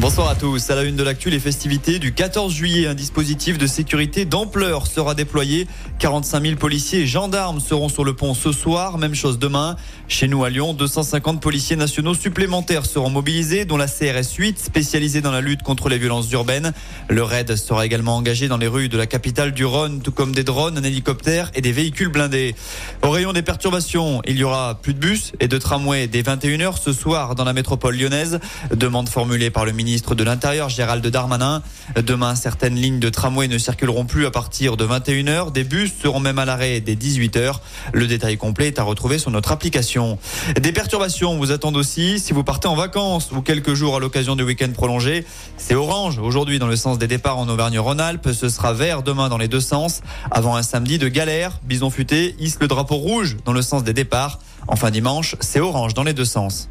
Bonsoir à tous. À la une de l'actu, les festivités du 14 juillet, un dispositif de sécurité d'ampleur sera déployé. 45 000 policiers et gendarmes seront sur le pont ce soir. Même chose demain. Chez nous à Lyon, 250 policiers nationaux supplémentaires seront mobilisés, dont la CRS 8, spécialisée dans la lutte contre les violences urbaines. Le RAID sera également engagé dans les rues de la capitale du Rhône, tout comme des drones, un hélicoptère et des véhicules blindés. Au rayon des perturbations, il y aura plus de bus et de tramways dès 21h ce soir dans la métropole lyonnaise. Demande formulée par le ministre de l'Intérieur Gérald Darmanin. Demain, certaines lignes de tramway ne circuleront plus à partir de 21h. Des bus seront même à l'arrêt dès 18h. Le détail complet est à retrouver sur notre application. Des perturbations vous attendent aussi si vous partez en vacances ou quelques jours à l'occasion du week-end prolongé. C'est orange aujourd'hui dans le sens des départs en Auvergne-Rhône-Alpes. Ce sera vert demain dans les deux sens. Avant un samedi de galère, Bison Futé hisse le drapeau rouge dans le sens des départs. Enfin dimanche, c'est orange dans les deux sens.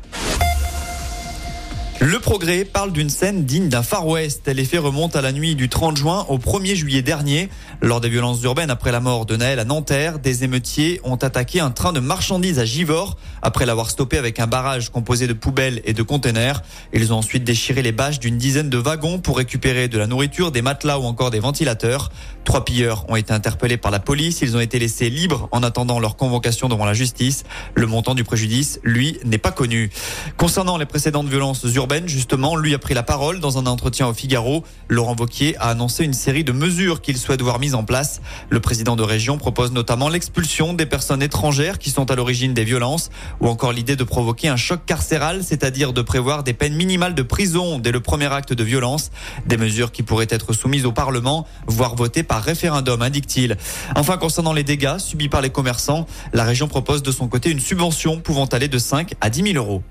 Le progrès parle d'une scène digne d'un Far West. Les faits remontent à la nuit du 30 juin au 1er juillet dernier. Lors des violences urbaines après la mort de Naël à Nanterre, des émeutiers ont attaqué un train de marchandises à Givors après l'avoir stoppé avec un barrage composé de poubelles et de containers. Ils ont ensuite déchiré les bâches d'une dizaine de wagons pour récupérer de la nourriture, des matelas ou encore des ventilateurs. Trois pilleurs ont été interpellés par la police. Ils ont été laissés libres en attendant leur convocation devant la justice. Le montant du préjudice, lui, n'est pas connu. Concernant les précédentes violences urbaines, justement, lui a pris la parole dans un entretien au Figaro. Laurent Vauquier a annoncé une série de mesures qu'il souhaite voir mises en place. Le président de région propose notamment l'expulsion des personnes étrangères qui sont à l'origine des violences ou encore l'idée de provoquer un choc carcéral, c'est-à-dire de prévoir des peines minimales de prison dès le premier acte de violence. Des mesures qui pourraient être soumises au Parlement, voire votées par référendum, indique-t-il. Enfin, concernant les dégâts subis par les commerçants, la région propose de son côté une subvention pouvant aller de 5 à 10 000 euros.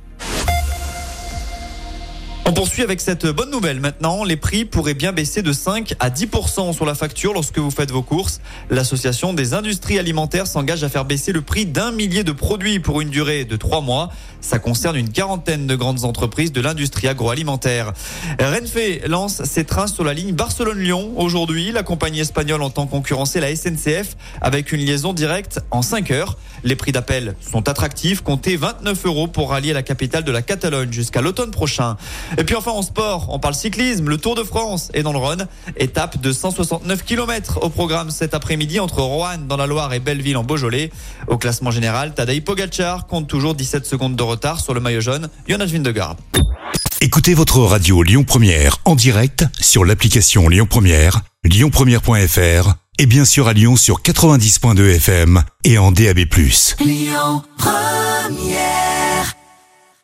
On poursuit avec cette bonne nouvelle maintenant. Les prix pourraient bien baisser de 5 à 10% sur la facture lorsque vous faites vos courses. L'association des industries alimentaires s'engage à faire baisser le prix d'un millier de produits pour une durée de 3 mois. Ça concerne une quarantaine de grandes entreprises de l'industrie agroalimentaire. Renfe lance ses trains sur la ligne Barcelone-Lyon. Aujourd'hui, la compagnie espagnole entend concurrencer la SNCF avec une liaison directe en 5 heures. Les prix d'appel sont attractifs, comptez 29 euros pour rallier la capitale de la Catalogne jusqu'à l'automne prochain. Et puis enfin en sport, on parle cyclisme, le Tour de France est dans le Rhône. Étape de 169 km au programme cet après-midi entre Roanne dans la Loire et Belleville en Beaujolais. Au classement général, Tadej Pogacar compte toujours 17 secondes de retard sur le maillot jaune. Jonas Vindegaard. Écoutez votre radio Lyon Première en direct sur l'application Lyon Première, lyonpremière.fr et bien sûr à Lyon sur 90.2 FM et en DAB+. Lyon Première